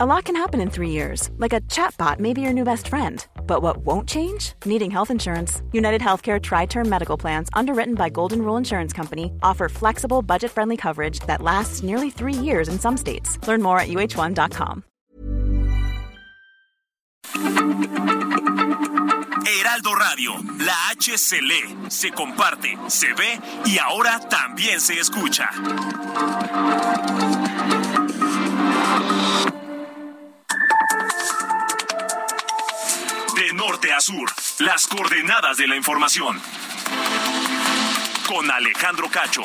A lot can happen in three years, like a chatbot may be your new best friend. But what won't change? Needing health insurance. United Healthcare Tri Term Medical Plans, underwritten by Golden Rule Insurance Company, offer flexible, budget friendly coverage that lasts nearly three years in some states. Learn more at uh1.com. Heraldo Radio, la H se lee, se comparte, se ve y ahora también se escucha. Norte a sur, las coordenadas de la información. Con Alejandro Cacho.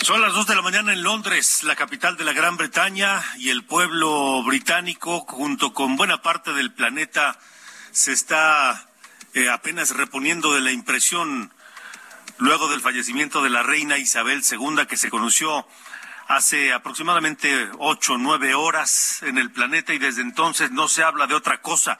Son las dos de la mañana en Londres, la capital de la Gran Bretaña, y el pueblo británico, junto con buena parte del planeta, se está eh, apenas reponiendo de la impresión luego del fallecimiento de la reina Isabel II, que se conoció hace aproximadamente ocho o nueve horas en el planeta y desde entonces no se habla de otra cosa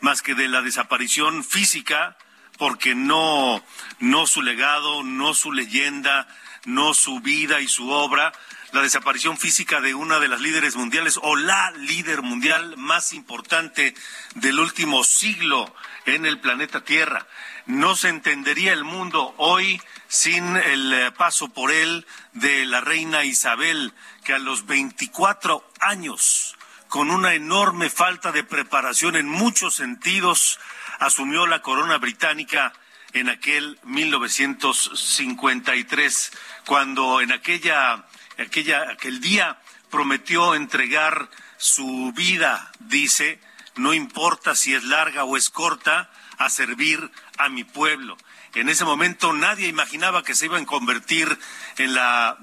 más que de la desaparición física, porque no, no su legado, no su leyenda, no su vida y su obra, la desaparición física de una de las líderes mundiales o la líder mundial más importante del último siglo en el planeta Tierra. No se entendería el mundo hoy sin el eh, paso por él de la reina Isabel, que a los 24 años, con una enorme falta de preparación en muchos sentidos, asumió la corona británica en aquel 1953, cuando en aquella, aquella, aquel día prometió entregar su vida, dice, no importa si es larga o es corta, a servir a mi pueblo. En ese momento nadie imaginaba que se iba a convertir en la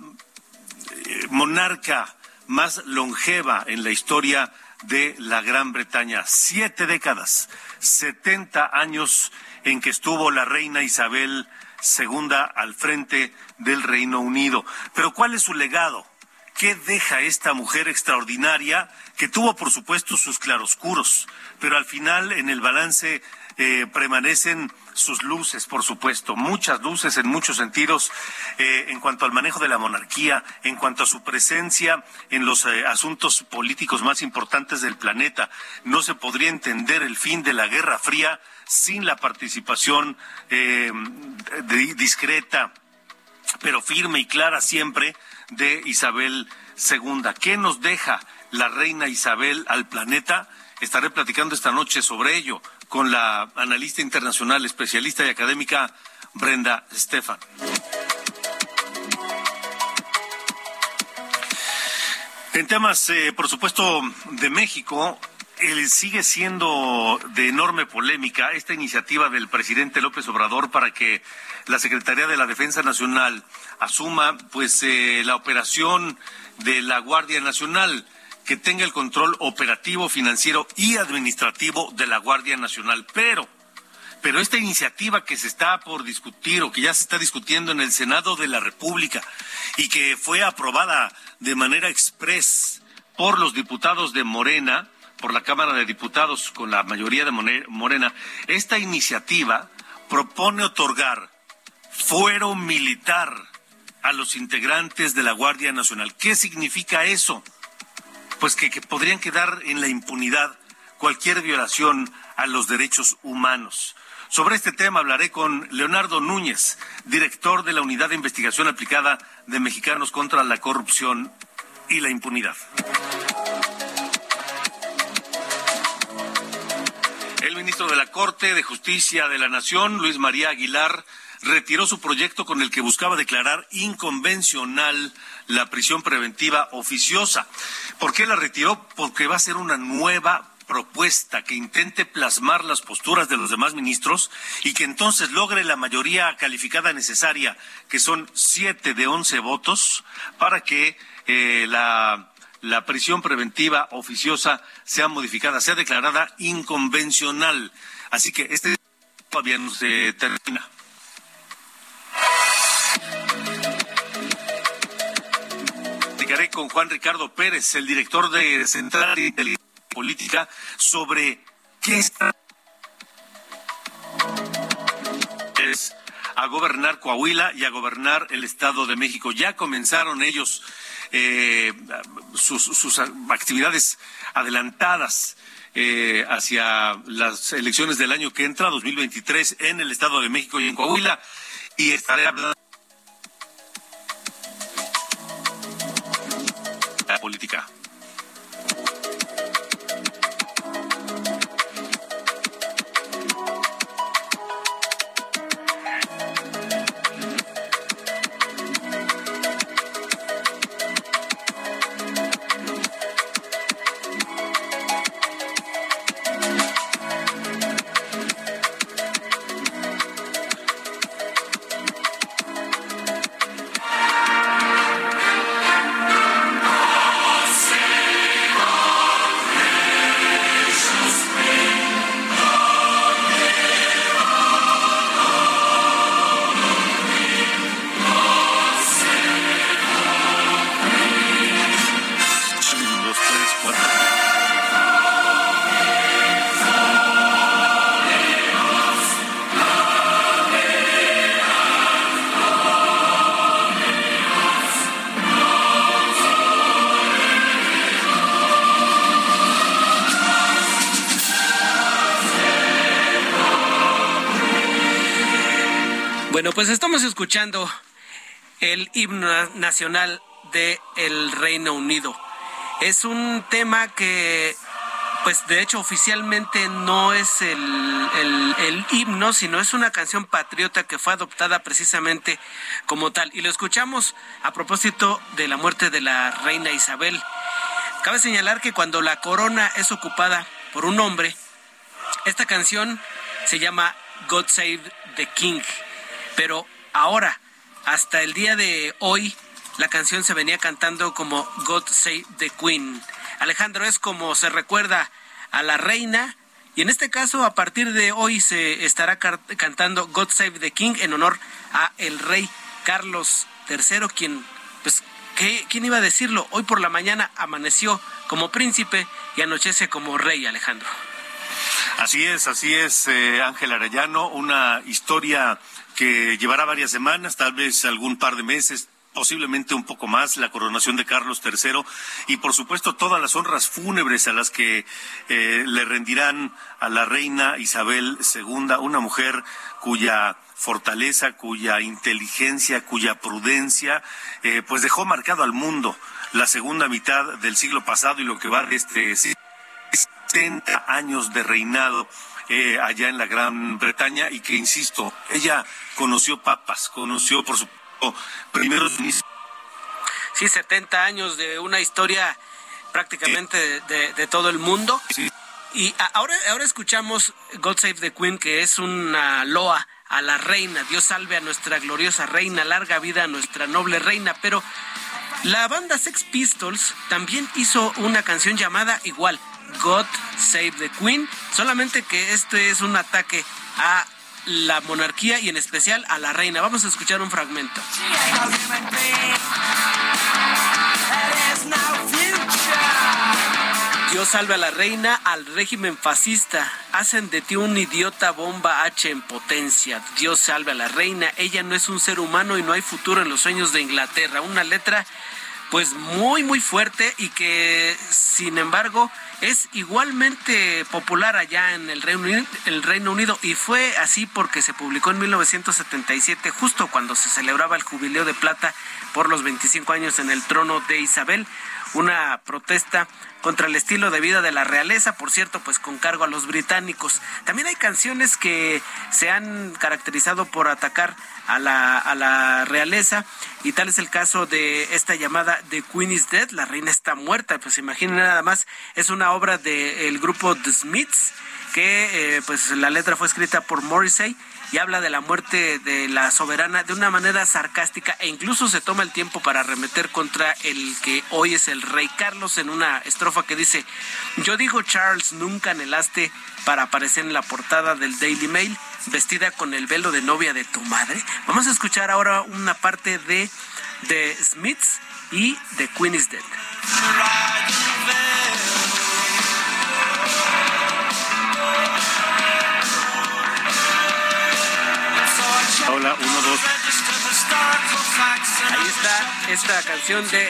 eh, monarca más longeva en la historia de la Gran Bretaña. Siete décadas, setenta años en que estuvo la reina Isabel II al frente del Reino Unido. Pero ¿cuál es su legado? ¿Qué deja esta mujer extraordinaria que tuvo, por supuesto, sus claroscuros, pero al final en el balance eh, permanecen sus luces, por supuesto, muchas luces en muchos sentidos eh, en cuanto al manejo de la monarquía, en cuanto a su presencia en los eh, asuntos políticos más importantes del planeta. No se podría entender el fin de la Guerra Fría sin la participación discreta, pero firme y clara siempre de Isabel II. ¿Qué nos deja la reina Isabel al planeta? Estaré platicando esta noche sobre ello con la analista internacional, especialista y académica Brenda Stefan. En temas, eh, por supuesto, de México, sigue siendo de enorme polémica esta iniciativa del presidente López Obrador para que la Secretaría de la Defensa Nacional asuma pues eh, la operación de la Guardia Nacional que tenga el control operativo, financiero y administrativo de la Guardia Nacional. Pero, pero esta iniciativa que se está por discutir o que ya se está discutiendo en el Senado de la República y que fue aprobada de manera express por los diputados de Morena, por la Cámara de Diputados con la mayoría de Morena, esta iniciativa propone otorgar fuero militar a los integrantes de la Guardia Nacional. ¿Qué significa eso? pues que, podrían quedar en la impunidad cualquier violación a los derechos humanos. Sobre este tema hablaré con Leonardo Núñez, director de la Unidad de Investigación Aplicada de Mexicanos contra la Corrupción y la Impunidad. Ministro de la Corte de Justicia de la Nación, Luis María Aguilar, retiró su proyecto con el que buscaba declarar inconvencional la prisión preventiva oficiosa. ¿Por qué la retiró? Porque va a ser una nueva propuesta que intente plasmar las posturas de los demás ministros y que entonces logre la mayoría calificada necesaria, que son siete de once votos, para que eh, la, la prisión preventiva oficiosa sea modificada, sea declarada inconvencional. Así que este todavía no se termina. con Juan Ricardo Pérez, el director de Central de Política, sobre qué está a gobernar Coahuila y a gobernar el Estado de México. Ya comenzaron ellos eh, sus, actividades adelantadas. Eh, hacia las elecciones del año que entra, 2023, en el Estado de México y en Coahuila. Y estaré hablando la política. Pues estamos escuchando el himno nacional del el Reino Unido. Es un tema que, pues de hecho oficialmente no es el, himno, sino es una canción patriota que fue adoptada precisamente como tal. Y lo escuchamos a propósito de la muerte de la reina Isabel. Cabe señalar que cuando la corona es ocupada por un hombre, esta canción se llama God Save the King pero ahora, hasta el día de hoy, la canción se venía cantando como God Save the Queen. Alejandro, es como se recuerda a la reina y en este caso, a partir de hoy se estará cantando God Save the King en honor a el rey Carlos III, quien, pues, ¿quién iba a decirlo? Hoy por la mañana amaneció como príncipe y anochece como rey, Alejandro. Así es, así es, eh, Ángel Arellano, una historia que llevará varias semanas, tal vez algún par de meses, posiblemente un poco más, la coronación de Carlos III y por supuesto todas las honras fúnebres a las que eh, le rendirán a la reina Isabel II, una mujer cuya fortaleza, cuya inteligencia, cuya prudencia, eh, pues dejó marcado al mundo la segunda mitad del siglo pasado y lo que va de este 70 años de reinado eh, allá en la Gran Bretaña y que, insisto, ella conoció papas, conoció, por supuesto, primeros Sí, 70 años de una historia prácticamente de, todo el mundo. Y ahora, ahora escuchamos God Save the Queen, que es una loa a la reina. Dios salve a nuestra gloriosa reina, larga vida a nuestra noble reina. Pero la banda Sex Pistols también hizo una canción llamada igual, God Save the Queen, solamente que este es un ataque a la monarquía y en especial a la reina. Vamos a escuchar un fragmento. Dios salve a la reina, al régimen fascista. Hacen de ti un idiota bomba H en potencia. Dios salve a la reina. Ella no es un ser humano y no hay futuro en los sueños de Inglaterra. Una letra pues muy muy fuerte y que sin embargo es igualmente popular allá en el Reino, Unido, el Reino Unido. Y fue así porque se publicó en 1977 justo cuando se celebraba el jubileo de plata por los 25 años en el trono de Isabel, una protesta contra el estilo de vida de la realeza, por cierto, pues con cargo a los británicos. También hay canciones que se han caracterizado por atacar a la, a la realeza y tal es el caso de esta llamada The Queen is Dead, la reina está muerta, pues imaginen nada más, es una obra del grupo The Smiths que eh, pues la letra fue escrita por Morrissey y habla de la muerte de la soberana de una manera sarcástica e incluso se toma el tiempo para arremeter contra el que hoy es el rey Carlos en una estrofa que dice, yo digo Charles, nunca anhelaste para aparecer en la portada del Daily Mail vestida con el velo de novia de tu madre. Vamos a escuchar ahora una parte de, de Smiths y The Queen is Dead. Hola, uno, dos. Ahí está esta canción de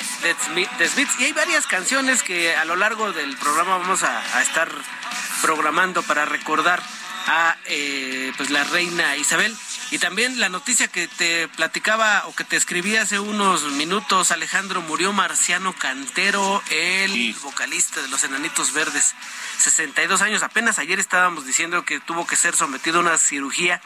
The Smiths. Y hay varias canciones que a lo largo del programa vamos a, estar programando para recordar a eh, pues la reina Isabel. Y también la noticia que te platicaba o que te escribí hace unos minutos, Alejandro, murió Marciano Cantero, el vocalista de los Enanitos Verdes, 62 años. Apenas ayer estábamos diciendo que tuvo que ser sometido a una cirugía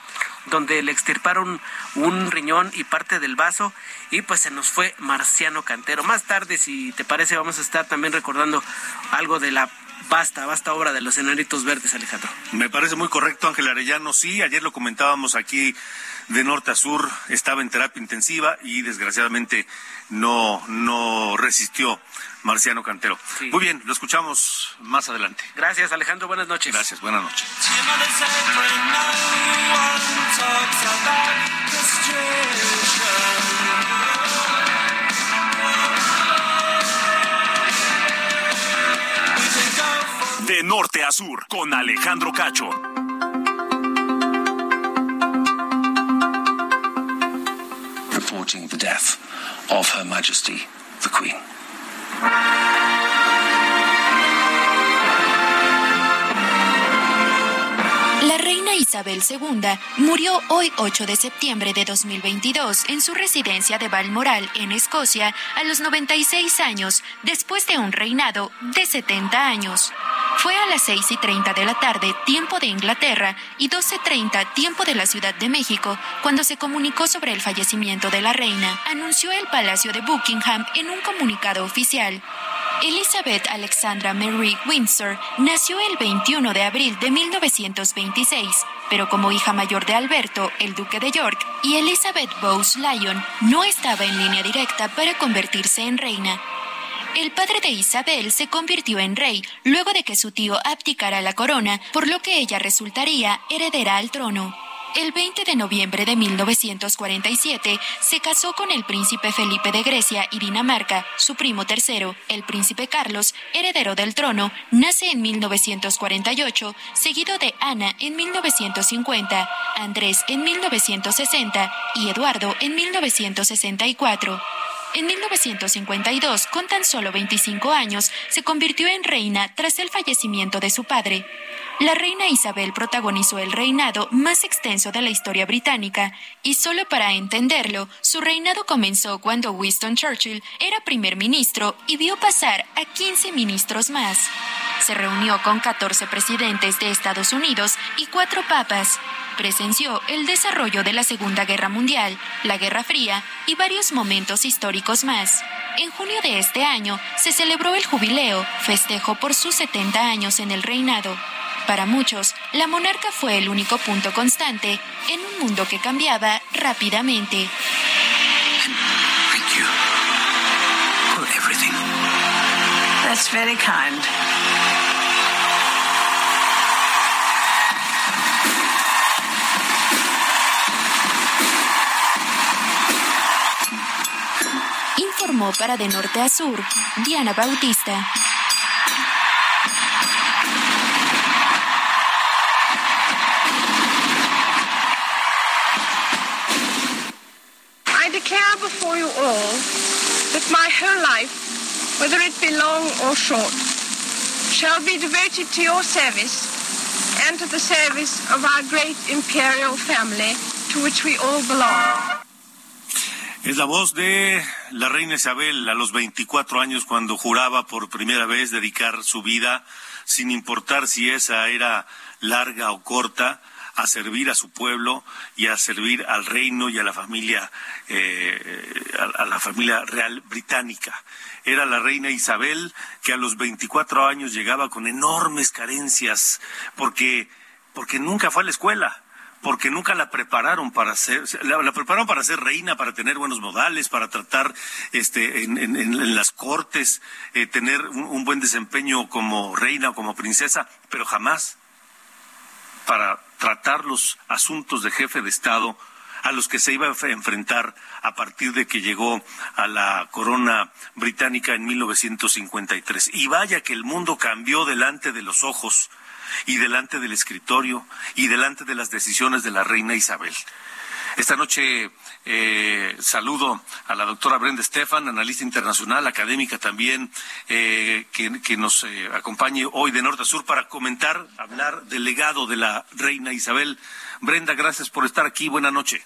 donde le extirparon un riñón y parte del vaso y pues se nos fue Marciano Cantero. Más tarde, si te parece, vamos a estar también recordando algo de la Basta, basta obra de los enanitos verdes, Alejandro. Me parece muy correcto, Ángel Arellano. Sí, ayer lo comentábamos aquí de norte a sur, estaba en terapia intensiva y desgraciadamente no, no resistió Marciano Cantero. Muy bien, lo escuchamos más adelante. Gracias, Alejandro. Buenas noches. Gracias, buenas noches. De norte a sur, con Alejandro Cacho. Reporting the death of Her Majesty the Queen. La reina Isabel II murió hoy 8 de septiembre de 2022 en su residencia de Balmoral, en Escocia, a los 96 años, después de un reinado de 70 años. Fue a las 6 y 30 de la tarde, tiempo de Inglaterra, y 12.30, tiempo de la Ciudad de México, cuando se comunicó sobre el fallecimiento de la reina, anunció el Palacio de Buckingham en un comunicado oficial. Elizabeth Alexandra Mary Windsor nació el 21 de abril de 1926, pero como hija mayor de Alberto, el duque de York, y Elizabeth Bowes Lyon, no estaba en línea directa para convertirse en reina. El padre de Isabel se convirtió en rey luego de que su tío abdicara la corona, por lo que ella resultaría heredera al trono. El 20 de noviembre de 1947 se casó con el príncipe Felipe de Grecia y Dinamarca, su primo tercero, el príncipe Carlos, heredero del trono, nace en 1948, seguido de Ana en 1950, Andrés en 1960 y Eduardo en 1964. En 1952, con tan solo 25 años, se convirtió en reina tras el fallecimiento de su padre. La reina Isabel protagonizó el reinado más extenso de la historia británica, y solo para entenderlo, su reinado comenzó cuando Winston Churchill era primer ministro y vio pasar a 15 ministros más. Se reunió con 14 presidentes de Estados Unidos y cuatro papas presenció el desarrollo de la Segunda Guerra Mundial, la Guerra Fría y varios momentos históricos más. En junio de este año se celebró el jubileo, festejo por sus 70 años en el reinado. Para muchos, la monarca fue el único punto constante en un mundo que cambiaba rápidamente. That's very kind. Informó para De Norte a Sur, Diana Bautista. That my whole life, whether it be long or short, shall be devoted to your service and to the service of our great imperial family to which we all belong. Es la voz de la reina Isabel a los 24 años cuando juraba por primera vez dedicar su vida, sin importar si esa era larga o corta, a servir a su pueblo y a servir al reino y a la familia, eh, a, la familia real británica. Era la reina Isabel que a los 24 años llegaba con enormes carencias porque, porque nunca fue a la escuela porque nunca la prepararon para ser, la, prepararon para ser reina, para tener buenos modales, para tratar este, en, las cortes, eh, tener un, buen desempeño como reina o como princesa, pero jamás para tratar los asuntos de jefe de Estado a los que se iba a enfrentar a partir de que llegó a la corona británica en 1953. Y vaya que el mundo cambió delante de los ojos y delante del escritorio y delante de las decisiones de la reina Isabel. Esta noche eh, saludo a la doctora Brenda Stefan, analista internacional, académica también, eh, que, nos eh, acompañe hoy de norte a sur para comentar, hablar del legado de la reina Isabel. Brenda, gracias por estar aquí. Buenas noches.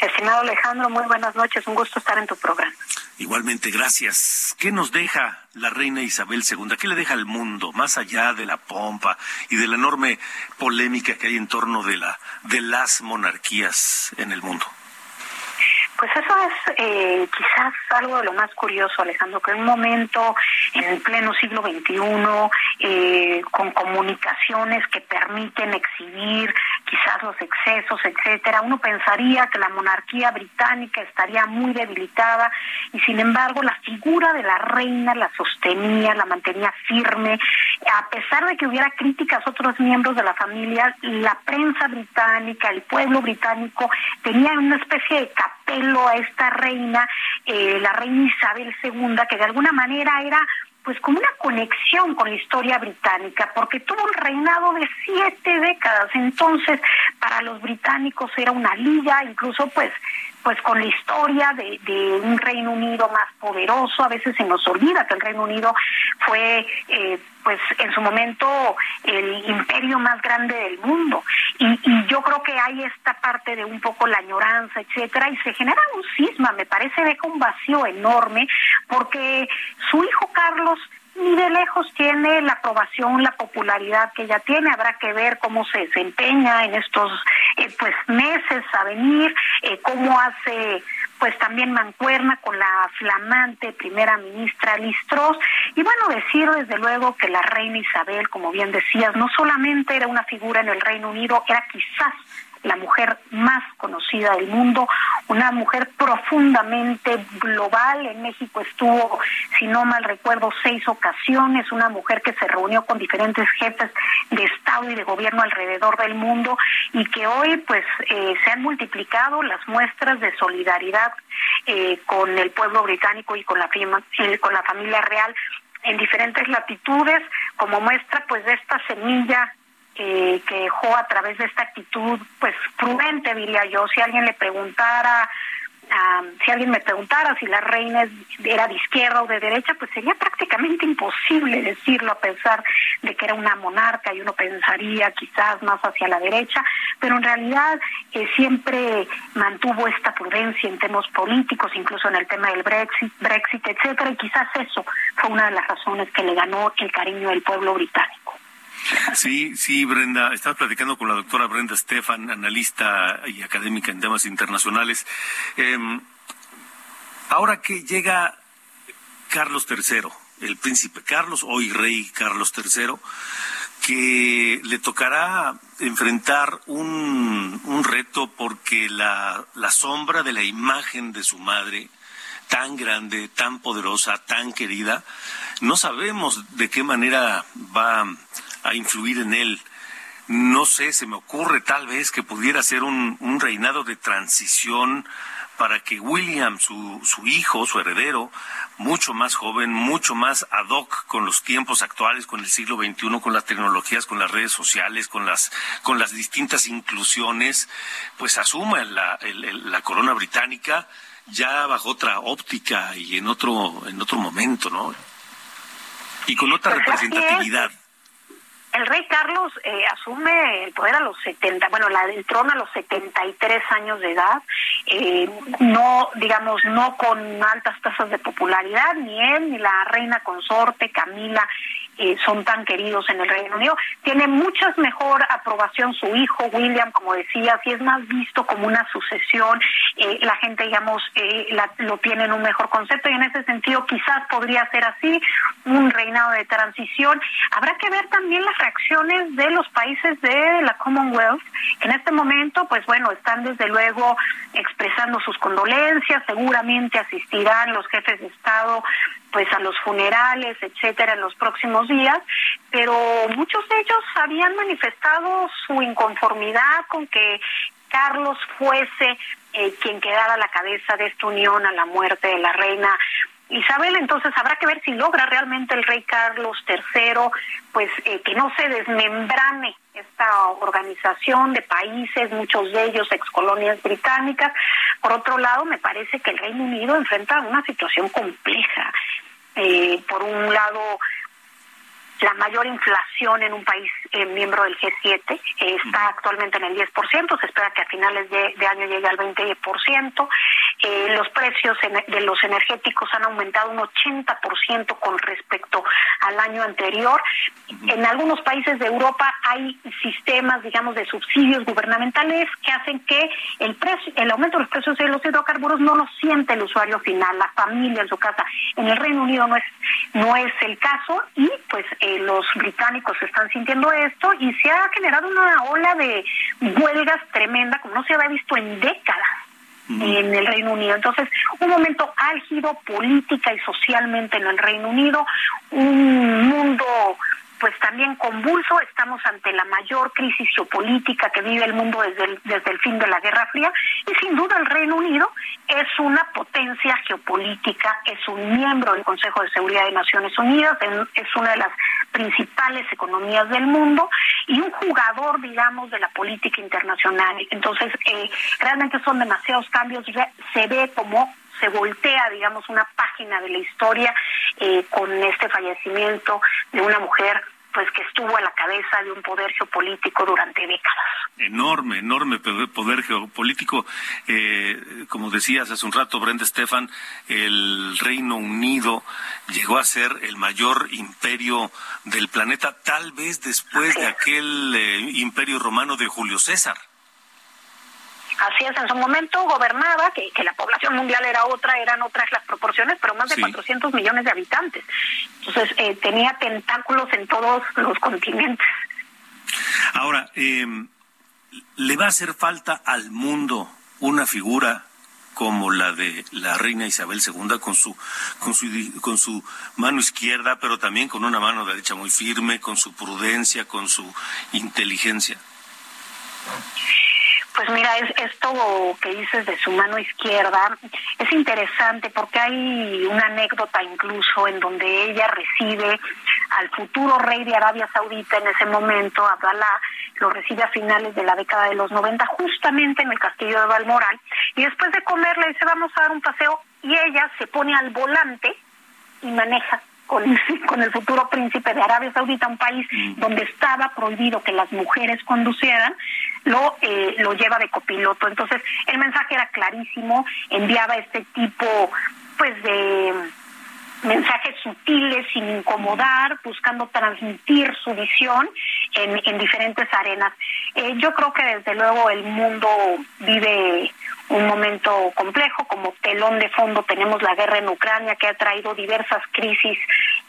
Estimado Alejandro, muy buenas noches. Un gusto estar en tu programa. Igualmente, gracias. ¿Qué nos deja la reina Isabel II? ¿Qué le deja al mundo, más allá de la pompa y de la enorme polémica que hay en torno de, la, de las monarquías en el mundo? Pues eso es eh, quizás algo de lo más curioso, Alejandro, que en un momento, en pleno siglo XXI, eh, con comunicaciones que permiten exhibir quizás los excesos, etcétera, uno pensaría que la monarquía británica estaría muy debilitada y sin embargo la figura de la reina la sostenía, la mantenía firme, a pesar de que hubiera críticas a otros miembros de la familia, la prensa británica, el pueblo británico tenía una especie de capel a esta reina, eh, la reina Isabel II, que de alguna manera era pues como una conexión con la historia británica, porque tuvo un reinado de siete décadas, entonces para los británicos era una liga, incluso pues pues con la historia de, de, un Reino Unido más poderoso, a veces se nos olvida que el Reino Unido fue eh, pues en su momento el imperio más grande del mundo. Y, y, yo creo que hay esta parte de un poco la añoranza etcétera y se genera un cisma me parece deja un vacío enorme porque su hijo Carlos ni de lejos tiene la aprobación, la popularidad que ella tiene. Habrá que ver cómo se desempeña en estos eh, pues meses a venir, eh, cómo hace pues también mancuerna con la flamante primera ministra Listros y bueno decir desde luego que la reina Isabel como bien decías no solamente era una figura en el Reino Unido era quizás la mujer más conocida del mundo, una mujer profundamente global. En México estuvo, si no mal recuerdo, seis ocasiones, una mujer que se reunió con diferentes jefes de Estado y de gobierno alrededor del mundo y que hoy pues eh, se han multiplicado las muestras de solidaridad eh, con el pueblo británico y con la, eh, con la familia real en diferentes latitudes como muestra pues de esta semilla que dejó a través de esta actitud, pues prudente, diría yo. Si alguien le preguntara, si alguien me preguntara si la reina era de izquierda o de derecha, pues sería prácticamente imposible decirlo a pesar de que era una monarca y uno pensaría quizás más hacia la derecha, pero en realidad eh, siempre mantuvo esta prudencia en temas políticos, incluso en el tema del Brexit, Brexit, etcétera, y quizás eso fue una de las razones que le ganó el cariño del pueblo británico. Sí, sí, Brenda. Estás platicando con la doctora Brenda Stefan, analista y académica en temas internacionales. Em, ahora que llega Carlos III, el príncipe Carlos, hoy rey Carlos III, que le tocará enfrentar un, reto porque la sombra de la imagen de su madre, tan grande, tan poderosa, tan querida, no sabemos de qué manera va a influir en él. No sé, se me ocurre tal vez que pudiera ser un, un reinado de transición para que William, su, su hijo, su heredero, mucho más joven, mucho más ad hoc con los tiempos actuales, con el siglo XXI, con las tecnologías, con las redes sociales, con las, con las distintas inclusiones, pues asuma la, la corona británica ya bajo otra óptica y en otro, en otro momento, ¿no? Y con otra pues representatividad. El rey Carlos eh, asume el poder a los 70, bueno, la, el trono a los 73 años de edad, eh, no, digamos, no con altas tasas de popularidad, ni él ni la reina consorte Camila eh, son tan queridos en el Reino Unido. Tiene mucha mejor aprobación su hijo William, como decía, si es más visto como una sucesión, eh, la gente, digamos, eh, lo tiene en un mejor concepto y en ese sentido quizás podría ser así, un reinado de transición. Habrá que ver también las reacciones de los países de la Commonwealth, en este momento, pues bueno, están desde luego expresando sus condolencias, seguramente asistirán los jefes de Estado pues a los funerales, etcétera, en los próximos días, pero muchos de ellos habían manifestado su inconformidad con que Carlos fuese eh, quien quedara a la cabeza de esta unión a la muerte de la reina Isabel, entonces habrá que ver si logra realmente el rey Carlos III, pues eh, que no se desmembrane esta organización de países, muchos de ellos ex colonias británicas. Por otro lado, me parece que el Reino Unido enfrenta una situación compleja. Eh, por un lado, la mayor inflación en un país eh, miembro del G7 eh, está actualmente en el 10%, se espera que a finales de, año llegue al 20%. Eh, los precios de los energéticos han aumentado un 80% con respecto al año anterior. En algunos países de Europa hay sistemas, digamos, de subsidios gubernamentales que hacen que el precio, el aumento de los precios de los hidrocarburos no lo siente el usuario final, la familia en su casa. En el Reino Unido no es no es el caso y pues eh, los británicos están sintiendo esto y se ha generado una ola de huelgas tremenda como no se había visto en décadas en el Reino Unido. Entonces, un momento álgido política y socialmente en el Reino Unido, un mundo pues también convulso, estamos ante la mayor crisis geopolítica que vive el mundo desde el, desde el fin de la Guerra Fría y sin duda el Reino Unido es una potencia geopolítica, es un miembro del Consejo de Seguridad de Naciones Unidas, es una de las principales economías del mundo y un jugador, digamos, de la política internacional. Entonces, eh, realmente son demasiados cambios, se ve como se voltea, digamos, una página de la historia eh, con este fallecimiento de una mujer pues que estuvo a la cabeza de un poder geopolítico durante décadas. Enorme, enorme poder geopolítico. Eh, como decías hace un rato, Brenda Stefan, el Reino Unido llegó a ser el mayor imperio del planeta, tal vez después de aquel eh, imperio romano de Julio César. Así es, en su momento gobernaba, que, que la población mundial era otra, eran otras las proporciones, pero más de 400 millones de habitantes. Entonces, eh, tenía tentáculos en todos los continentes. Ahora, em, ¿le va a hacer falta al mundo una figura como la de la reina Isabel II con su con su con su mano izquierda, pero también con una mano derecha muy firme, con su prudencia, con su inteligencia. Pues mira, es, esto que dices de su mano izquierda es interesante porque hay una anécdota incluso en donde ella recibe al futuro rey de Arabia Saudita en ese momento, Abdalá, lo recibe a finales de la década de los 90 justamente en el castillo de Balmoral y después de comer le dice vamos a dar un paseo y ella se pone al volante y maneja con, con el futuro príncipe de Arabia Saudita, un país mm. donde estaba prohibido que las mujeres conducieran, lo, eh, lo lleva de copiloto. Entonces, el mensaje era clarísimo, enviaba este tipo pues de mensajes sutiles sin incomodar, buscando transmitir su visión en, en diferentes arenas. Eh, yo creo que desde luego el mundo vive un momento complejo, como telón de fondo tenemos la guerra en Ucrania que ha traído diversas crisis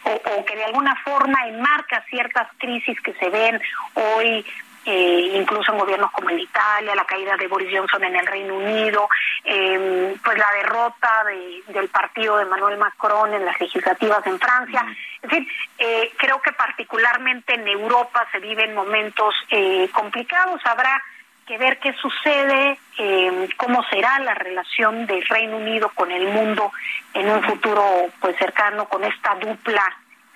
o, o que de alguna forma enmarca ciertas crisis que se ven hoy eh, incluso en gobiernos como el Italia, la caída de Boris Johnson en el Reino Unido, eh, pues la derrota del partido de Manuel Macron en las legislativas en Francia. Es decir, eh, creo que particularmente en Europa se viven momentos eh, complicados. Habrá que ver qué sucede, cómo será la relación del Reino Unido con el mundo en un futuro pues cercano con esta dupla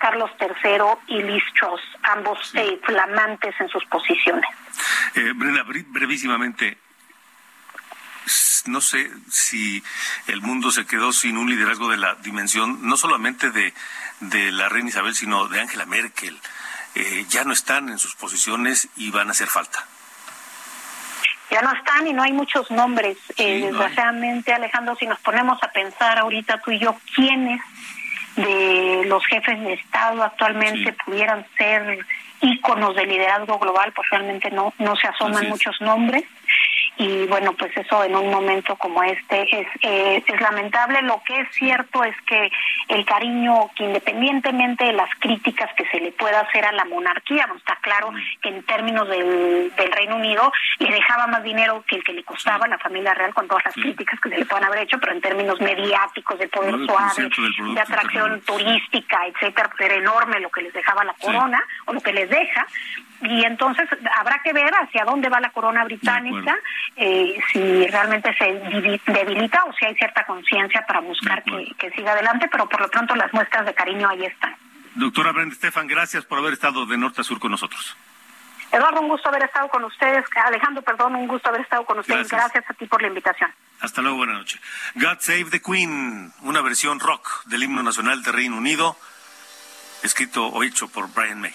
Carlos III y Liz Truss, ambos eh, flamantes en sus posiciones. Eh, Brenda, brevísimamente, no sé si el mundo se quedó sin un liderazgo de la dimensión, no solamente de, de la reina Isabel, sino de Angela Merkel. Eh, ya no están en sus posiciones y van a hacer falta. Ya no están y no hay muchos nombres. desgraciadamente, Alejandro, si nos ponemos a pensar ahorita tú y yo, ¿quiénes de los jefes de Estado actualmente pudieran ser íconos de liderazgo global, pues realmente no, no se asoman muchos nombres y bueno, pues eso en un momento como este es, eh, es lamentable. Lo que es cierto es que el cariño, que independientemente de las críticas que se le pueda hacer a la monarquía, no está claro que en términos del, del Reino Unido le dejaba más dinero que el que le costaba a la familia real con todas las críticas que se le puedan haber hecho, pero en términos mediáticos, de poder suave, de atracción turística, etcétera, pues era enorme lo que les dejaba la corona o lo que les deja y entonces habrá que ver hacia dónde va la corona británica, eh, si realmente se debilita o si hay cierta conciencia para buscar que, que siga adelante, pero por lo pronto las muestras de cariño ahí están. Doctora Brenda Estefan, gracias por haber estado de norte a sur con nosotros. Eduardo, un gusto haber estado con ustedes. Alejandro, perdón, un gusto haber estado con ustedes. Gracias, a ti por la invitación. Hasta luego, buenas noches. God Save the Queen, una versión rock del himno nacional de Reino Unido, escrito o hecho por Brian May.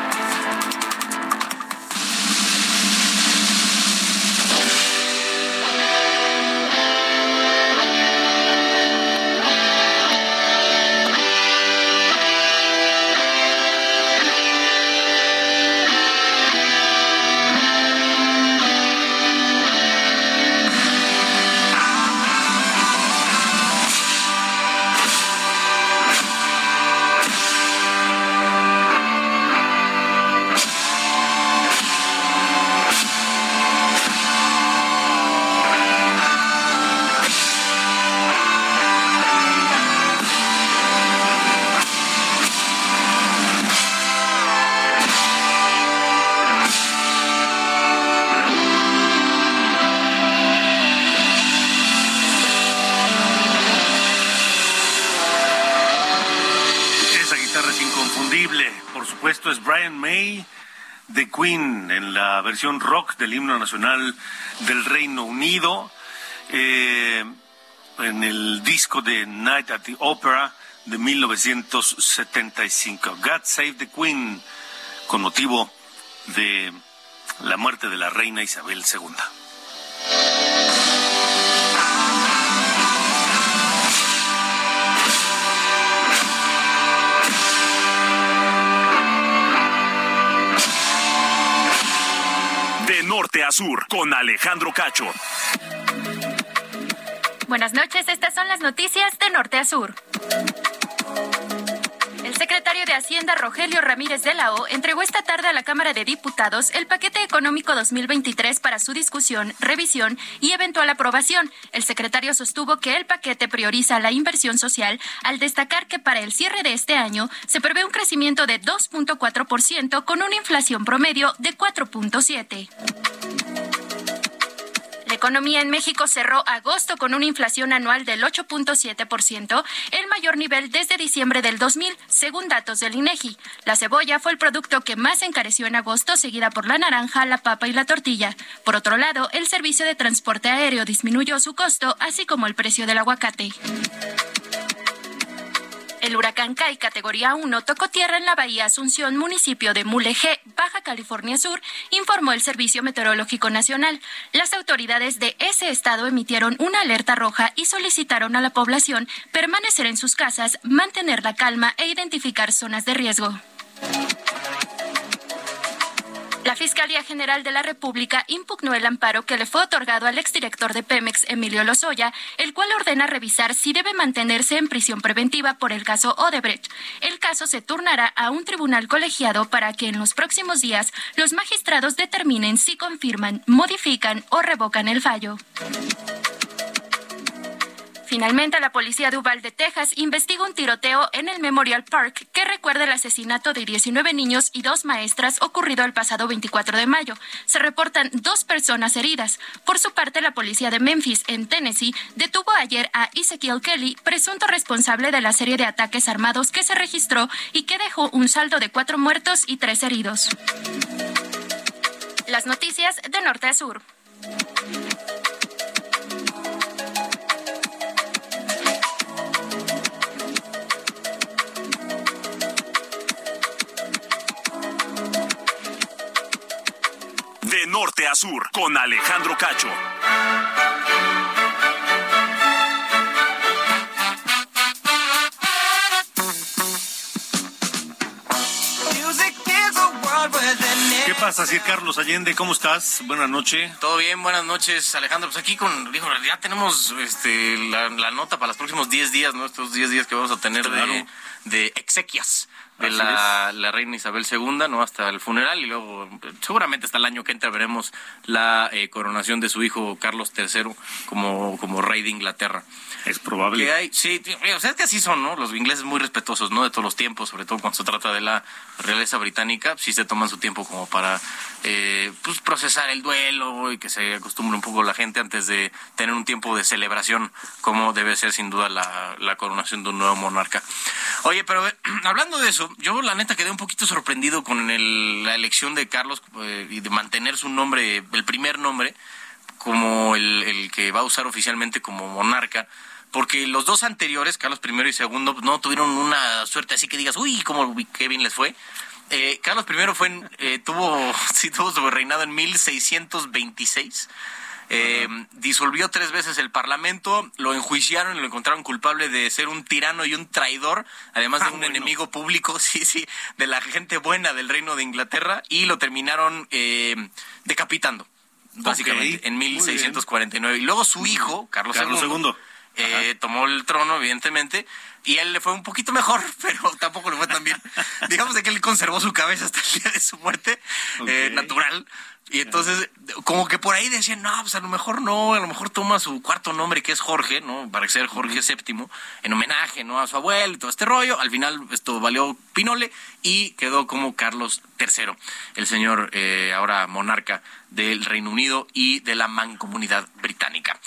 Versión rock del himno nacional del Reino Unido, eh, en el disco de Night at the Opera de 1975. God Save the Queen, con motivo de la muerte de la reina Isabel II. Norte a sur con Alejandro Cacho. Buenas noches, estas son las noticias de norte a sur. Secretario de Hacienda, Rogelio Ramírez de la O, entregó esta tarde a la Cámara de Diputados el paquete económico 2023 para su discusión, revisión y eventual aprobación. El secretario sostuvo que el paquete prioriza la inversión social al destacar que para el cierre de este año se prevé un crecimiento de 2.4% con una inflación promedio de 4.7%. Economía en México cerró agosto con una inflación anual del 8.7%, el mayor nivel desde diciembre del 2000, según datos del INEGI. La cebolla fue el producto que más encareció en agosto, seguida por la naranja, la papa y la tortilla. Por otro lado, el servicio de transporte aéreo disminuyó su costo, así como el precio del aguacate. El huracán Kai, categoría 1, tocó tierra en la bahía Asunción, municipio de Mulegé, Baja California Sur, informó el Servicio Meteorológico Nacional. Las autoridades de ese estado emitieron una alerta roja y solicitaron a la población permanecer en sus casas, mantener la calma e identificar zonas de riesgo. La Fiscalía General de la República impugnó el amparo que le fue otorgado al exdirector de Pemex, Emilio Lozoya, el cual ordena revisar si debe mantenerse en prisión preventiva por el caso Odebrecht. El caso se turnará a un tribunal colegiado para que en los próximos días los magistrados determinen si confirman, modifican o revocan el fallo. Finalmente, la policía de Uvalde, Texas, investiga un tiroteo en el Memorial Park que recuerda el asesinato de 19 niños y dos maestras ocurrido el pasado 24 de mayo. Se reportan dos personas heridas. Por su parte, la policía de Memphis, en Tennessee, detuvo ayer a Ezekiel Kelly, presunto responsable de la serie de ataques armados que se registró y que dejó un saldo de cuatro muertos y tres heridos. Las noticias de norte a sur. A sur, con Alejandro Cacho. ¿Qué pasa, Sir Carlos Allende? ¿Cómo estás? Buenas noches. Todo bien, buenas noches, Alejandro. Pues aquí con, dijo, ya tenemos este, la, la nota para los próximos 10 días, ¿no? Estos 10 días que vamos a tener Claro. de, de exequias de la, la reina Isabel II, ¿no? Hasta el funeral y luego, seguramente hasta el año que entra veremos la eh, coronación de su hijo Carlos III como, como rey de Inglaterra. Es probable. Que hay, sí, o sea, es que así son, ¿no? Los ingleses muy respetuosos, ¿no? De todos los tiempos, sobre todo cuando se trata de la realeza británica, sí se toman su tiempo como para, eh, pues, procesar el duelo y que se acostumbre un poco la gente antes de tener un tiempo de celebración, como debe ser sin duda la, la coronación de un nuevo monarca. Oye, pero eh, hablando de eso, yo la neta quedé un poquito sorprendido con el- la elección de Carlos eh, y de mantener su nombre, el primer nombre, como el, que va a usar oficialmente como monarca, porque los dos anteriores, Carlos I y II, no tuvieron una suerte así que digas, uy, cómo qué bien les fue. Eh, Carlos I fue eh, tuvo, sí, tuvo su reinado en 1626. Eh, disolvió tres veces el parlamento, lo enjuiciaron y lo encontraron culpable de ser un tirano y un traidor, además de un enemigo público, sí, sí, de la gente buena del reino de Inglaterra, y lo terminaron eh, decapitando, básicamente, Ok, en muy 1649. Y luego su hijo, Carlos, Carlos II, II. eh, tomó el trono, evidentemente, y a él le fue un poquito mejor, pero tampoco le fue tan bien. Digamos de que él conservó su cabeza hasta el día de su muerte, eh, natural. Y entonces, como que por ahí decían, no, pues a lo mejor no, a lo mejor toma su cuarto nombre, que es Jorge, ¿no? Para ser Jorge VII, en homenaje, ¿no? A su abuelo y todo este rollo. Al final, esto valió Pinole y quedó como Carlos III, el señor eh, ahora monarca del Reino Unido y de la mancomunidad británica.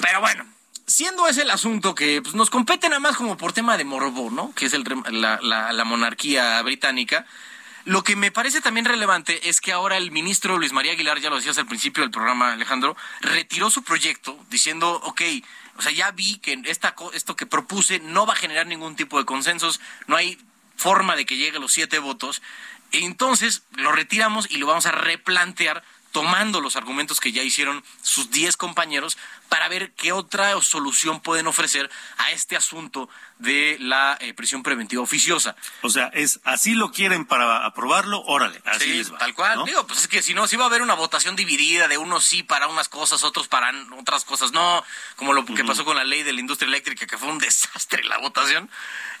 Pero bueno, siendo ese el asunto que pues, nos compete nada más como por tema de morbo, ¿no? Que es el, la- la monarquía británica. Lo que me parece también relevante es que ahora el ministro Luis María Aguilar, ya lo decías al principio del programa, Alejandro, retiró su proyecto diciendo, ok, o sea, ya vi que esta, esto que propuse no va a generar ningún tipo de consensos, no hay forma de que llegue a los siete votos. Entonces lo retiramos y lo vamos a replantear tomando los argumentos que ya hicieron sus 10 compañeros para ver qué otra solución pueden ofrecer a este asunto de la eh, prisión preventiva oficiosa. O sea, es así lo quieren para aprobarlo, órale, así Sí, les va. tal cual. ¿no? Digo, pues es que si no, si va a haber una votación dividida de unos sí para unas cosas, otros para otras cosas no, como lo que pasó con la ley de la industria eléctrica, que fue un desastre la votación.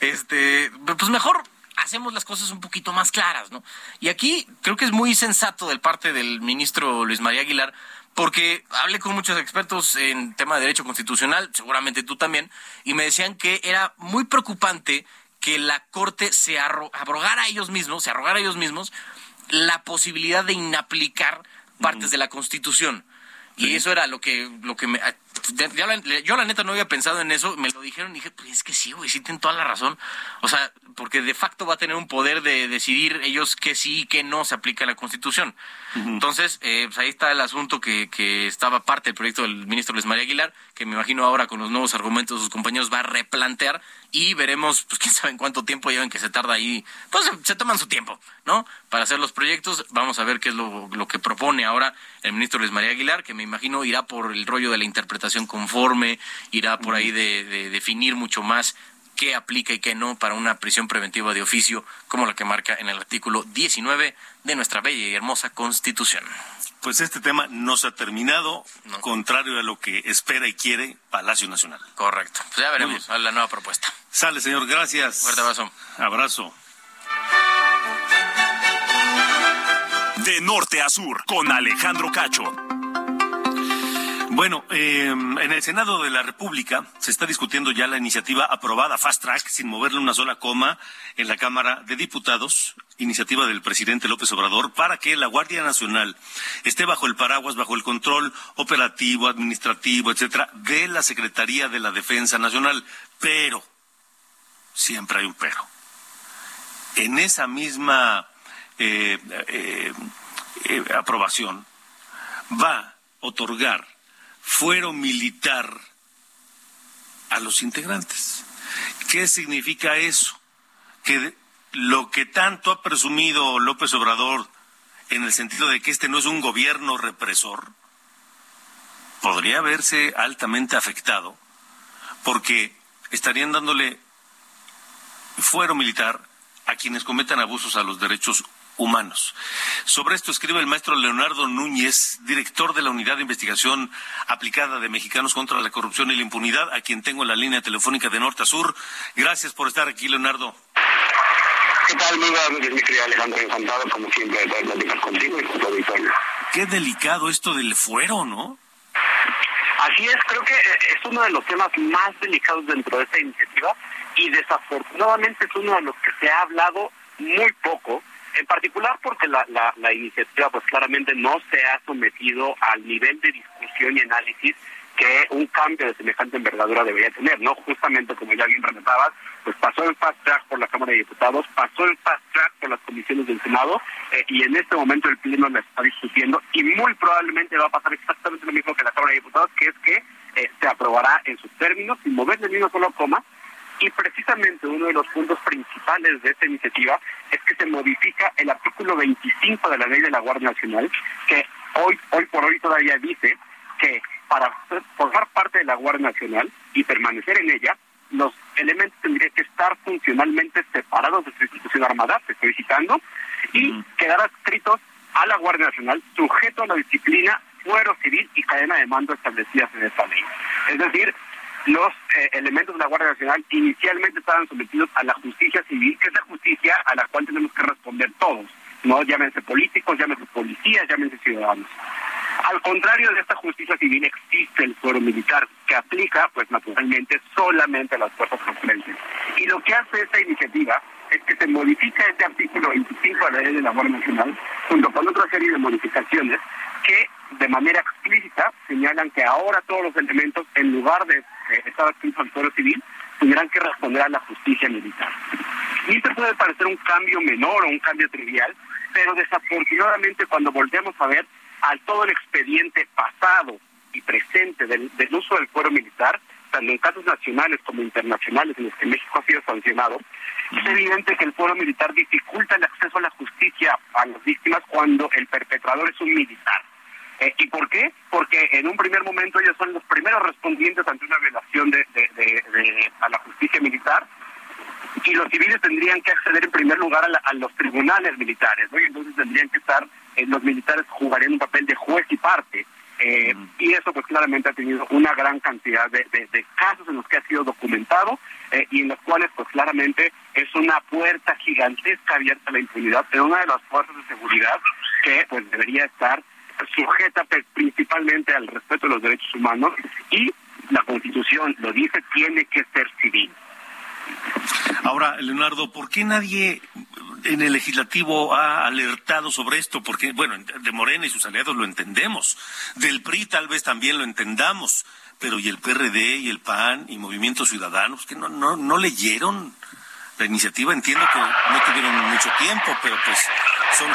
Este, pues mejor hacemos las cosas un poquito más claras, ¿no? Y aquí creo que es muy sensato del parte del ministro Luis María Aguilar, porque hablé con muchos expertos en tema de derecho constitucional, seguramente tú también, y me decían que era muy preocupante que la Corte se abrogara a ellos mismos, se arrogara a ellos mismos la posibilidad de inaplicar partes de la Constitución. Y eso era lo que, lo que me... de- ya la- yo la neta no había pensado en eso, me lo dijeron y dije, pues es que sí, güey, sí tienen toda la razón. O sea, porque de facto va a tener un poder de decidir ellos que sí y que no se aplica a la Constitución. Entonces, eh, pues ahí está el asunto que, que estaba parte del proyecto del ministro Luis María Aguilar, que me imagino ahora con los nuevos argumentos de sus compañeros va a replantear y veremos, pues quién sabe en cuánto tiempo llevan que se tarda ahí. Pues se, se toman su tiempo, ¿no? Para hacer los proyectos. Vamos a ver qué es lo, lo que propone ahora el ministro Luis María Aguilar, que me imagino irá por el rollo de la interpretación conforme, irá por ahí de, de definir mucho más qué aplica y qué no para una prisión preventiva de oficio, como la que marca en el artículo 19 de nuestra bella y hermosa Constitución. Pues este tema no se ha terminado, contrario a lo que espera y quiere Palacio Nacional. Correcto. Pues ya veremos la nueva propuesta. Sale, señor, gracias. Fuerte abrazo. Abrazo. De norte a sur, con Alejandro Cacho. Bueno, eh, en el Senado de la República se está discutiendo ya la iniciativa aprobada Fast Track sin moverle una sola coma en la Cámara de Diputados, iniciativa del presidente López Obrador, para que la Guardia Nacional esté bajo el paraguas, bajo el control operativo, administrativo, etcétera, de la Secretaría de la Defensa Nacional. Pero, siempre hay un pero. En esa misma eh, eh, eh, aprobación va a otorgar fuero militar a los integrantes. ¿Qué significa eso? Que lo que tanto ha presumido López Obrador en el sentido de que este no es un gobierno represor, podría verse altamente afectado porque estarían dándole fuero militar a quienes cometan abusos a los derechos humanos. Sobre esto escribe el maestro Leonardo Núñez, director de la Unidad de Investigación Aplicada de Mexicanos contra la Corrupción y la Impunidad, a quien tengo en la línea telefónica de norte a sur. Gracias por estar aquí, Leonardo. ¿Qué tal? Muy buenas noches, mi querido Alejandro. Encantado, como siempre, de poder platicar contigo y con tu auditorio. Qué delicado esto del fuero, ¿no? Así es, creo que eh, es uno de los temas más delicados dentro de esta iniciativa y desafortunadamente es uno de los que se ha hablado muy poco en particular porque la, iniciativa pues claramente no se ha sometido al nivel de discusión y análisis que un cambio de semejante envergadura debería tener, ¿no? Justamente como ya bien remetabas, pues pasó el fast track por la Cámara de Diputados, pasó el fast track por las comisiones del Senado eh, y en este momento el Pleno la está discutiendo y muy probablemente va a pasar exactamente lo mismo que la Cámara de Diputados, que es que eh, se aprobará en sus términos sin moverle ni una sola coma y precisamente uno de los puntos principales de esta iniciativa es que se modifica el artículo 25 de la ley de la Guardia Nacional, que hoy, hoy por hoy todavía dice que para formar parte de la Guardia Nacional y permanecer en ella, los elementos tendrían que estar funcionalmente separados de su institución armada, te estoy citando, y quedar adscritos a la Guardia Nacional, sujeto a la disciplina, fuero civil y cadena de mando establecidas en esta ley. Es decir, los eh, elementos de la Guardia Nacional inicialmente estaban sometidos a la justicia civil, que es la justicia a la cual tenemos que responder todos, no llámense políticos, llámense policías, llámense ciudadanos. Al contrario de esta justicia civil existe el fuero militar que aplica, pues naturalmente, solamente a las fuerzas conferentes. Y lo que hace esta iniciativa es que se modifica este artículo 25 de la ley de la Guardia Nacional, junto con otra serie de modificaciones que de manera explícita señalan que ahora todos los elementos, en lugar de eh, estar adscritos al fuero civil, tendrán que responder a la justicia militar. Y esto puede parecer un cambio menor o un cambio trivial, pero desafortunadamente cuando volvemos a ver al todo el expediente pasado y presente del, uso del fuero militar, tanto en casos nacionales como internacionales en los que México ha sido sancionado, es evidente que el fuero militar dificulta el acceso a la justicia a las víctimas cuando el perpetrador es un militar. Eh, ¿Y por qué? Porque en un primer momento ellos son los primeros respondientes ante una violación de, a la justicia militar y los civiles tendrían que acceder en primer lugar a, los tribunales militares, ¿no? Y entonces tendrían que estar, eh, los militares jugarían un papel de juez y parte. Eh, y eso pues claramente ha tenido una gran cantidad de, casos en los que ha sido documentado y en los cuales pues claramente es una puerta gigantesca abierta a la impunidad, pero una de las fuerzas de seguridad que pues debería estar sujeta principalmente al respeto de los derechos humanos y la Constitución lo dice, tiene que ser civil. Ahora, Leonardo, ¿por qué nadie en el legislativo ha alertado sobre esto? Porque, bueno, de Morena y sus aliados lo entendemos, del PRI tal vez también lo entendamos, pero ¿y el PRD y el PAN y Movimiento Ciudadanos que no, no, no leyeron la iniciativa? Entiendo que no tuvieron mucho tiempo, pero pues son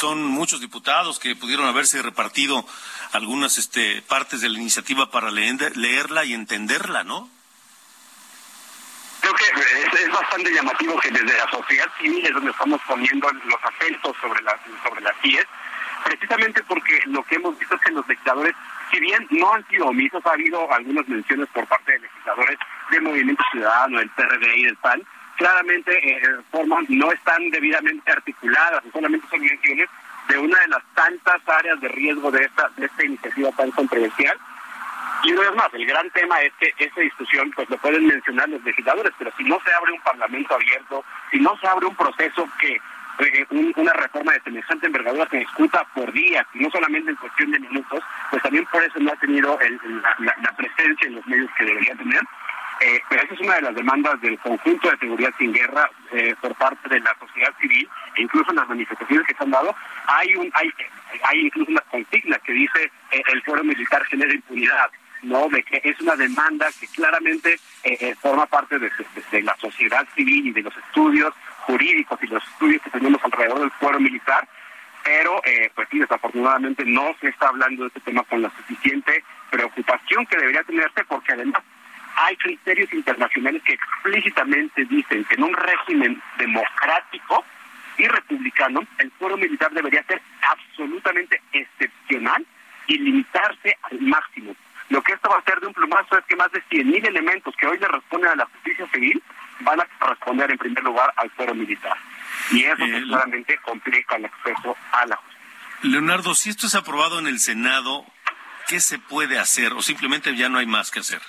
son muchos diputados que pudieron haberse repartido algunas este, partes de la iniciativa para leerla y entenderla, ¿no? Creo que es, bastante llamativo que desde la sociedad civil es donde estamos poniendo los acentos sobre las sobre las CIES, precisamente porque lo que hemos visto es que los legisladores, si bien no han sido omisos, ha habido algunas menciones por parte de legisladores del Movimiento Ciudadano, del PRD y del PAN, claramente eh, forman, no están debidamente articuladas, solamente son menciones de una de las tantas áreas de riesgo de esta, de esta iniciativa tan controversial. Y una vez más, el gran tema es que esa discusión pues lo pueden mencionar los legisladores, pero si no se abre un parlamento abierto, si no se abre un proceso que eh, una reforma de semejante envergadura se discuta por días, no solamente en cuestión de minutos, pues también por eso no ha tenido la, presencia en los medios que debería tener. Eh, pero esa es una de las demandas del conjunto de seguridad sin guerra eh, por parte de la sociedad civil e incluso en las manifestaciones que se han dado hay un hay hay incluso una consigna que dice el foro militar genera impunidad no de que es una demanda que claramente forma parte de, la sociedad civil y de los estudios jurídicos y los estudios que tenemos alrededor del fuero militar, pero eh, pues sí, desafortunadamente no se está hablando de este tema con la suficiente preocupación que debería tenerse porque además hay criterios internacionales que explícitamente dicen que en un régimen democrático y republicano el fuero militar debería ser absolutamente excepcional y limitarse al máximo. Lo que esto va a hacer de un plumazo es que más de 100.000 elementos que hoy le responden a la justicia civil van a responder en primer lugar al fuero militar. Y eso eh, claramente complica el acceso a la justicia. Leonardo, si esto es aprobado en el Senado, ¿qué se puede hacer o simplemente ya no hay más que hacer?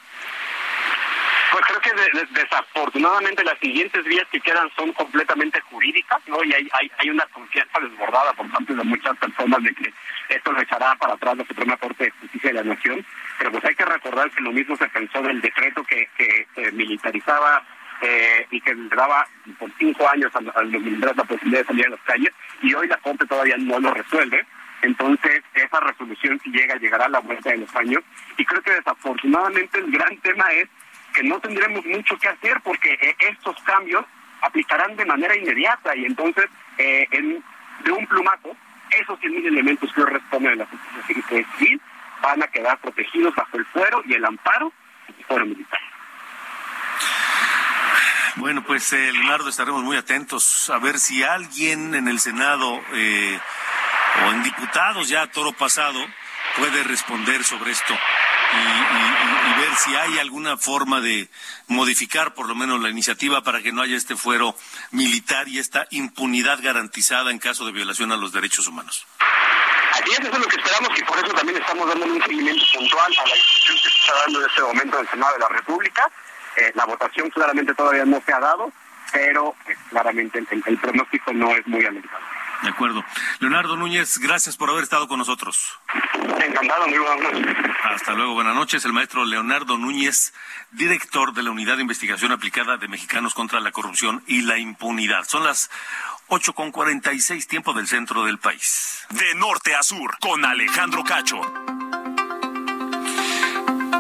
Pues creo que desafortunadamente las siguientes vías que quedan son completamente jurídicas, ¿no? Y hay, hay, hay una confianza desbordada por parte de muchas personas de que esto lo echará para atrás la Suprema Corte de Justicia de la Nación. Pero pues hay que recordar que lo mismo se pensó del decreto que, que militarizaba eh, y que le daba por cinco años a, los militares la posibilidad de salir a las calles y hoy la Corte todavía no lo resuelve. Entonces, esa resolución si llega, llegará a la vuelta de los años. Y creo que desafortunadamente el gran tema es que no tendremos mucho que hacer porque eh, estos cambios aplicarán de manera inmediata y entonces, eh, de un plumazo, esos 100.000 elementos que responden a la justicia civil van a quedar protegidos bajo el fuero y el amparo del fuero militar. Bueno, pues eh, Leonardo, estaremos muy atentos a ver si alguien en el Senado o en diputados ya toro pasado puede responder sobre esto y, si hay alguna forma de modificar por lo menos la iniciativa para que no haya este fuero militar y esta impunidad garantizada en caso de violación a los derechos humanos. Así es, eso es lo que esperamos y por eso también estamos dando un seguimiento puntual a la discusión que se está dando en este momento en el Senado de la República eh, la votación claramente todavía no se ha dado, pero eh, claramente el, pronóstico no es muy alentador. De acuerdo. Leonardo Núñez, gracias por haber estado con nosotros. Encantado, muy buenas noches. Hasta luego, buenas noches. El maestro Leonardo Núñez, director de la Unidad de Investigación Aplicada de Mexicanos contra la Corrupción y la Impunidad. Son las 8 con 46 tiempo del centro del país. De norte a sur, con Alejandro Cacho.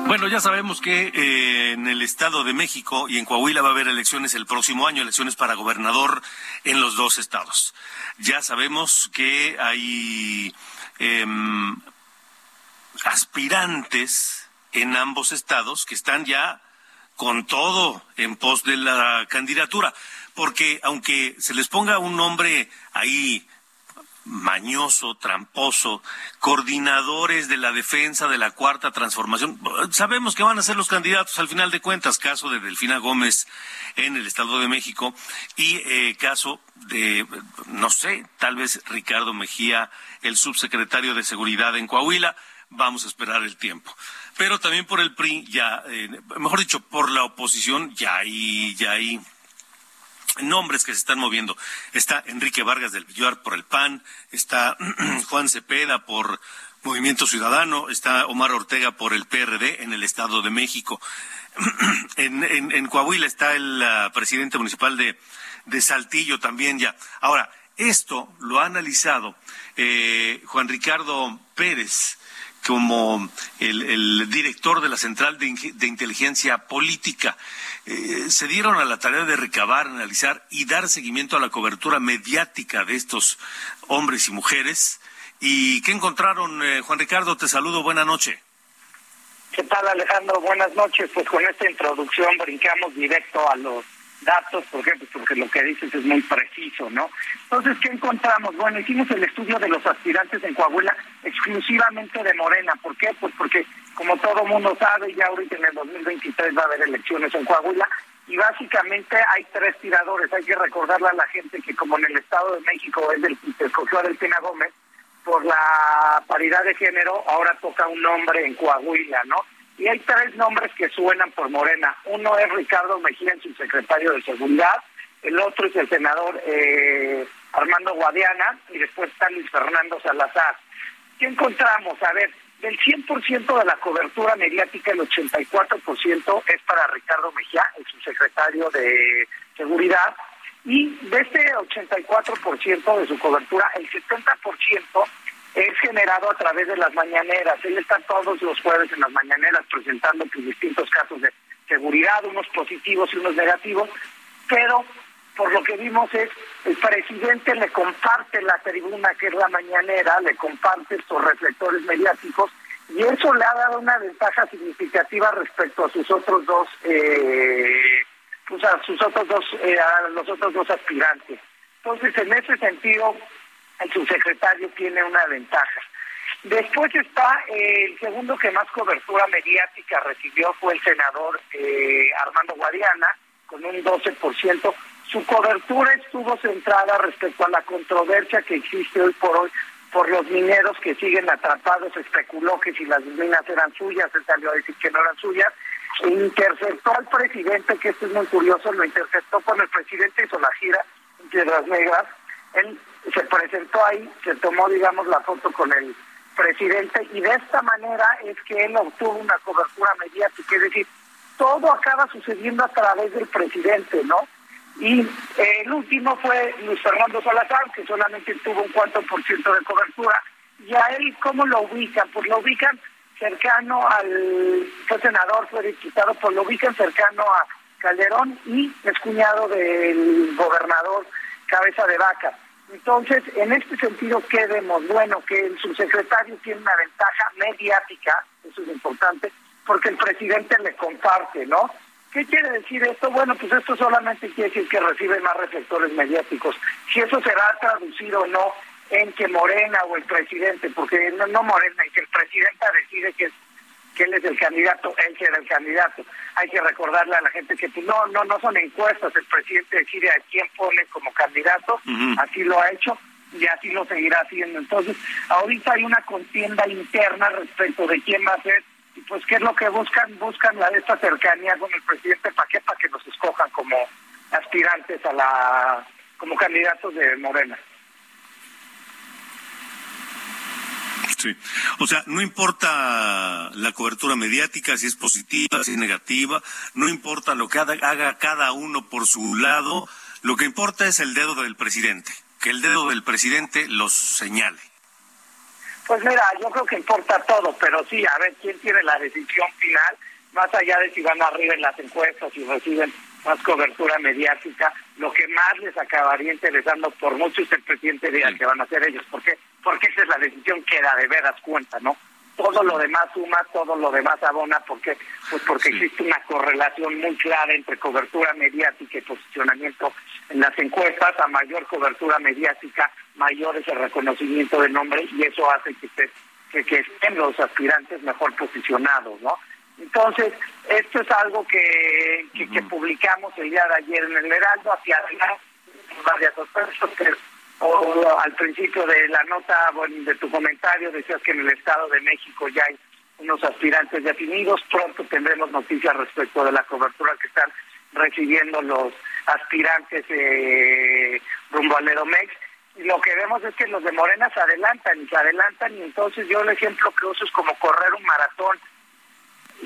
Bueno, ya sabemos que eh, en el Estado de México y en Coahuila va a haber elecciones el próximo año, elecciones para gobernador en los dos estados. Ya sabemos que hay em, aspirantes en ambos estados que están ya con todo en pos de la candidatura, porque aunque se les ponga un nombre ahí mañoso, tramposo, coordinadores de la defensa de la cuarta transformación. Sabemos que van a ser los candidatos al final de cuentas, caso de Delfina Gómez en el Estado de México y eh, caso de, no sé, tal vez Ricardo Mejía, el subsecretario de Seguridad en Coahuila. Vamos a esperar el tiempo. Pero también por el PRI, ya, eh, mejor dicho, por la oposición, ya hay, ya hay nombres que se están moviendo. Está Enrique Vargas del Villar por el PAN, está Juan Cepeda por Movimiento Ciudadano, está Omar Ortega por el PRD en el Estado de México. en, Coahuila está el ah, presidente municipal de, de Saltillo también ya. Ahora, esto lo ha analizado eh, Juan Ricardo Pérez como el, director de la Central de Inteligencia Política. Eh, se dieron a la tarea de recabar, analizar y dar seguimiento a la cobertura mediática de estos hombres y mujeres. ¿Y qué encontraron, eh, Juan Ricardo? Te saludo, buena noche. ¿Qué tal, Alejandro? Buenas noches. Pues con esta introducción brincamos directo a los datos, por ejemplo, porque lo que dices es muy preciso, ¿no? Entonces, ¿qué encontramos? Bueno, hicimos el estudio de los aspirantes en Coahuila exclusivamente de Morena. ¿Por qué? Pues porque, como todo mundo sabe, ya ahorita en el 2023 va a haber elecciones en Coahuila y básicamente hay tres tiradores. Hay que recordarle a la gente que como en el Estado de México es del se escogió a Delfina Gómez, por la paridad de género, ahora toca un nombre en Coahuila, ¿no? Y hay tres nombres que suenan por Morena. Uno es Ricardo Mejía, su secretario de Seguridad. El otro es el senador eh, Armando Guadiana y después está Luis Fernando Salazar. ¿Qué encontramos? A ver, del 100% de la cobertura mediática, el 84% es para Ricardo Mejía, el subsecretario de Seguridad, y de este 84% de su cobertura, el 70% es generado a través de las mañaneras. Él está todos los jueves en las mañaneras presentando pues, distintos casos de seguridad, unos positivos y unos negativos, pero por lo que vimos es el presidente le comparte la tribuna que es la mañanera, le comparte estos reflectores mediáticos y eso le ha dado una ventaja significativa respecto a sus otros dos eh, pues sus otros dos eh, a los otros dos aspirantes. Entonces, en ese sentido, el subsecretario tiene una ventaja. Después está eh, el segundo que más cobertura mediática recibió fue el senador eh, Armando Guadiana, con un 12%. Su cobertura estuvo centrada respecto a la controversia que existe hoy por hoy por los mineros que siguen atrapados. especuló que si las minas eran suyas, él salió a decir que no eran suyas. E interceptó al presidente, que esto es muy curioso, lo interceptó cuando el presidente hizo la gira en Piedras Negras. Él se presentó ahí, se tomó, digamos, la foto con el presidente y de esta manera es que él obtuvo una cobertura mediática, es decir, todo acaba sucediendo a través del presidente, ¿no? Y el último fue Luis Fernando Salazar, que solamente tuvo un 4% de cobertura. ¿Y a él cómo lo ubican? Pues lo ubican cercano al, fue senador, fue diputado, pues lo ubican cercano a Calderón y es cuñado del gobernador Cabeza de Vaca. Entonces, en este sentido, ¿qué vemos? Bueno, que el subsecretario tiene una ventaja mediática, eso es importante, porque el presidente le comparte, ¿no? ¿Qué quiere decir esto? Bueno, pues esto solamente quiere decir que recibe más reflectores mediáticos. Si eso será traducido o no en que Morena o el presidente, porque no, no Morena, en que el presidente decide que, que él es el candidato, él será el candidato. Hay que recordarle a la gente que pues, no, no, no son encuestas, el presidente decide a quién pone como candidato, así lo ha hecho y así lo seguirá haciendo. Entonces, ahorita hay una contienda interna respecto de quién va a ser pues qué es lo que buscan, buscan la de esta cercanía con el presidente Paquet para que nos escojan como aspirantes a la, como candidatos de Morena. Sí. O sea, no importa la cobertura mediática, si es positiva, si es negativa, no importa lo que haga cada uno por su lado, lo que importa es el dedo del presidente, que el dedo del presidente los señale. Pues mira, yo creo que importa todo, pero sí, a ver quién tiene la decisión final, más allá de si van arriba en las encuestas y reciben más cobertura mediática, lo que más les acabaría interesando por mucho es el presidente diga que van a hacer ellos. ¿Por qué? Porque esa es la decisión que da de veras cuenta, ¿no? Todo lo demás suma, todo lo demás abona, porque pues porque existe una correlación muy clara entre cobertura mediática y posicionamiento en las encuestas, a mayor cobertura mediática, mayor es el reconocimiento de nombre y eso hace que, que, estén los aspirantes mejor posicionados, ¿no? Entonces, esto es algo que, que, publicamos el día de ayer en el Heraldo, hacia adelante, varias cosas, que o, al principio de la nota, de tu comentario, decías que en el Estado de México ya hay unos aspirantes definidos, pronto tendremos noticias respecto de la cobertura que están recibiendo los aspirantes eh, rumbo al Edomex. Y lo que vemos es que los de Morena se adelantan y se adelantan y entonces yo el ejemplo que uso es como correr un maratón.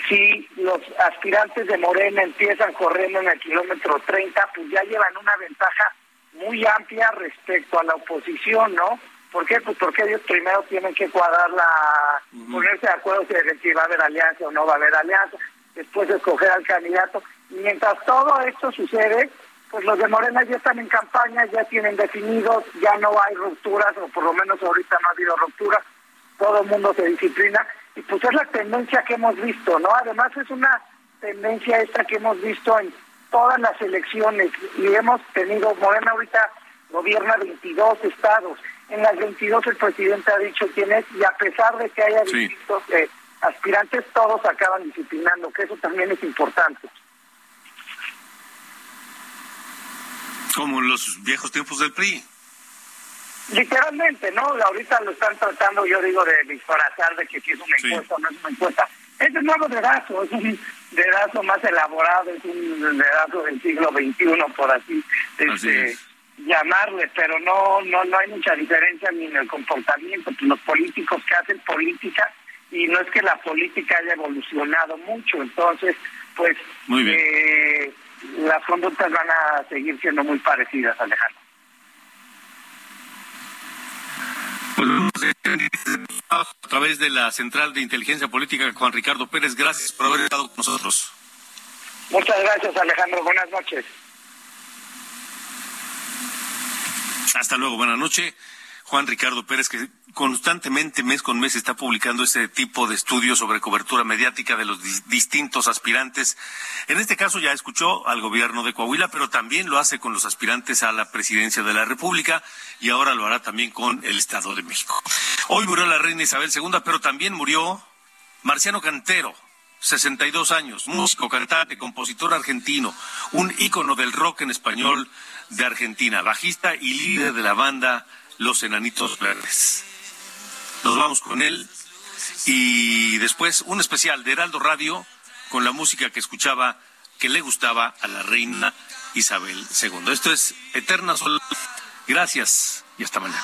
Si los aspirantes de Morena empiezan corriendo en el kilómetro 30, pues ya llevan una ventaja muy amplia respecto a la oposición, ¿no? ¿Por qué? Pues porque ellos primero tienen que cuadrar la, ponerse de acuerdo si va a haber alianza o no va a haber alianza, después escoger al candidato. Y mientras todo esto sucede, pues los de Morena ya están en campaña, ya tienen definidos, ya no hay rupturas, o por lo menos ahorita no ha habido rupturas, todo el mundo se disciplina, y pues es la tendencia que hemos visto, ¿no? Además es una tendencia esta que hemos visto en todas las elecciones, y hemos tenido, Morena ahorita gobierna 22 estados, en las 22 el presidente ha dicho quién es, y a pesar de que haya distintos eh, aspirantes, todos acaban disciplinando, que eso también es importante. Como en los viejos tiempos del PRI. Literalmente, ¿no? Ahorita lo están tratando, yo digo, de disfrazar de que si es una encuesta o no es una encuesta. Es un nuevo dedazo, es un dedazo más elaborado, es un dedazo del siglo XXI, por así, este, llamarle, pero no, no, no hay mucha diferencia ni en el comportamiento. Los políticos que hacen política y no es que la política haya evolucionado mucho, entonces, pues eh, las conductas van a seguir siendo muy parecidas, Alejandro. A través de la Central de Inteligencia Política, Juan Ricardo Pérez, gracias por haber estado con nosotros. Muchas gracias, Alejandro. Buenas noches. Hasta luego, buenas noches. Juan Ricardo Pérez, que constantemente, mes con mes, está publicando este tipo de estudios sobre cobertura mediática de los distintos aspirantes. En este caso ya escuchó al gobierno de Coahuila, pero también lo hace con los aspirantes a la presidencia de la República y ahora lo hará también con el Estado de México. Hoy murió la reina Isabel II, pero también murió Marciano Cantero, 62 años, músico, cantante, compositor argentino, un ícono del rock en español de Argentina, bajista y líder de la banda Los Enanitos Verdes. Nos vamos con él y después un especial de Heraldo Radio con la música que escuchaba que le gustaba a la reina Isabel II. Esto es Eterna Sol. Gracias y hasta mañana.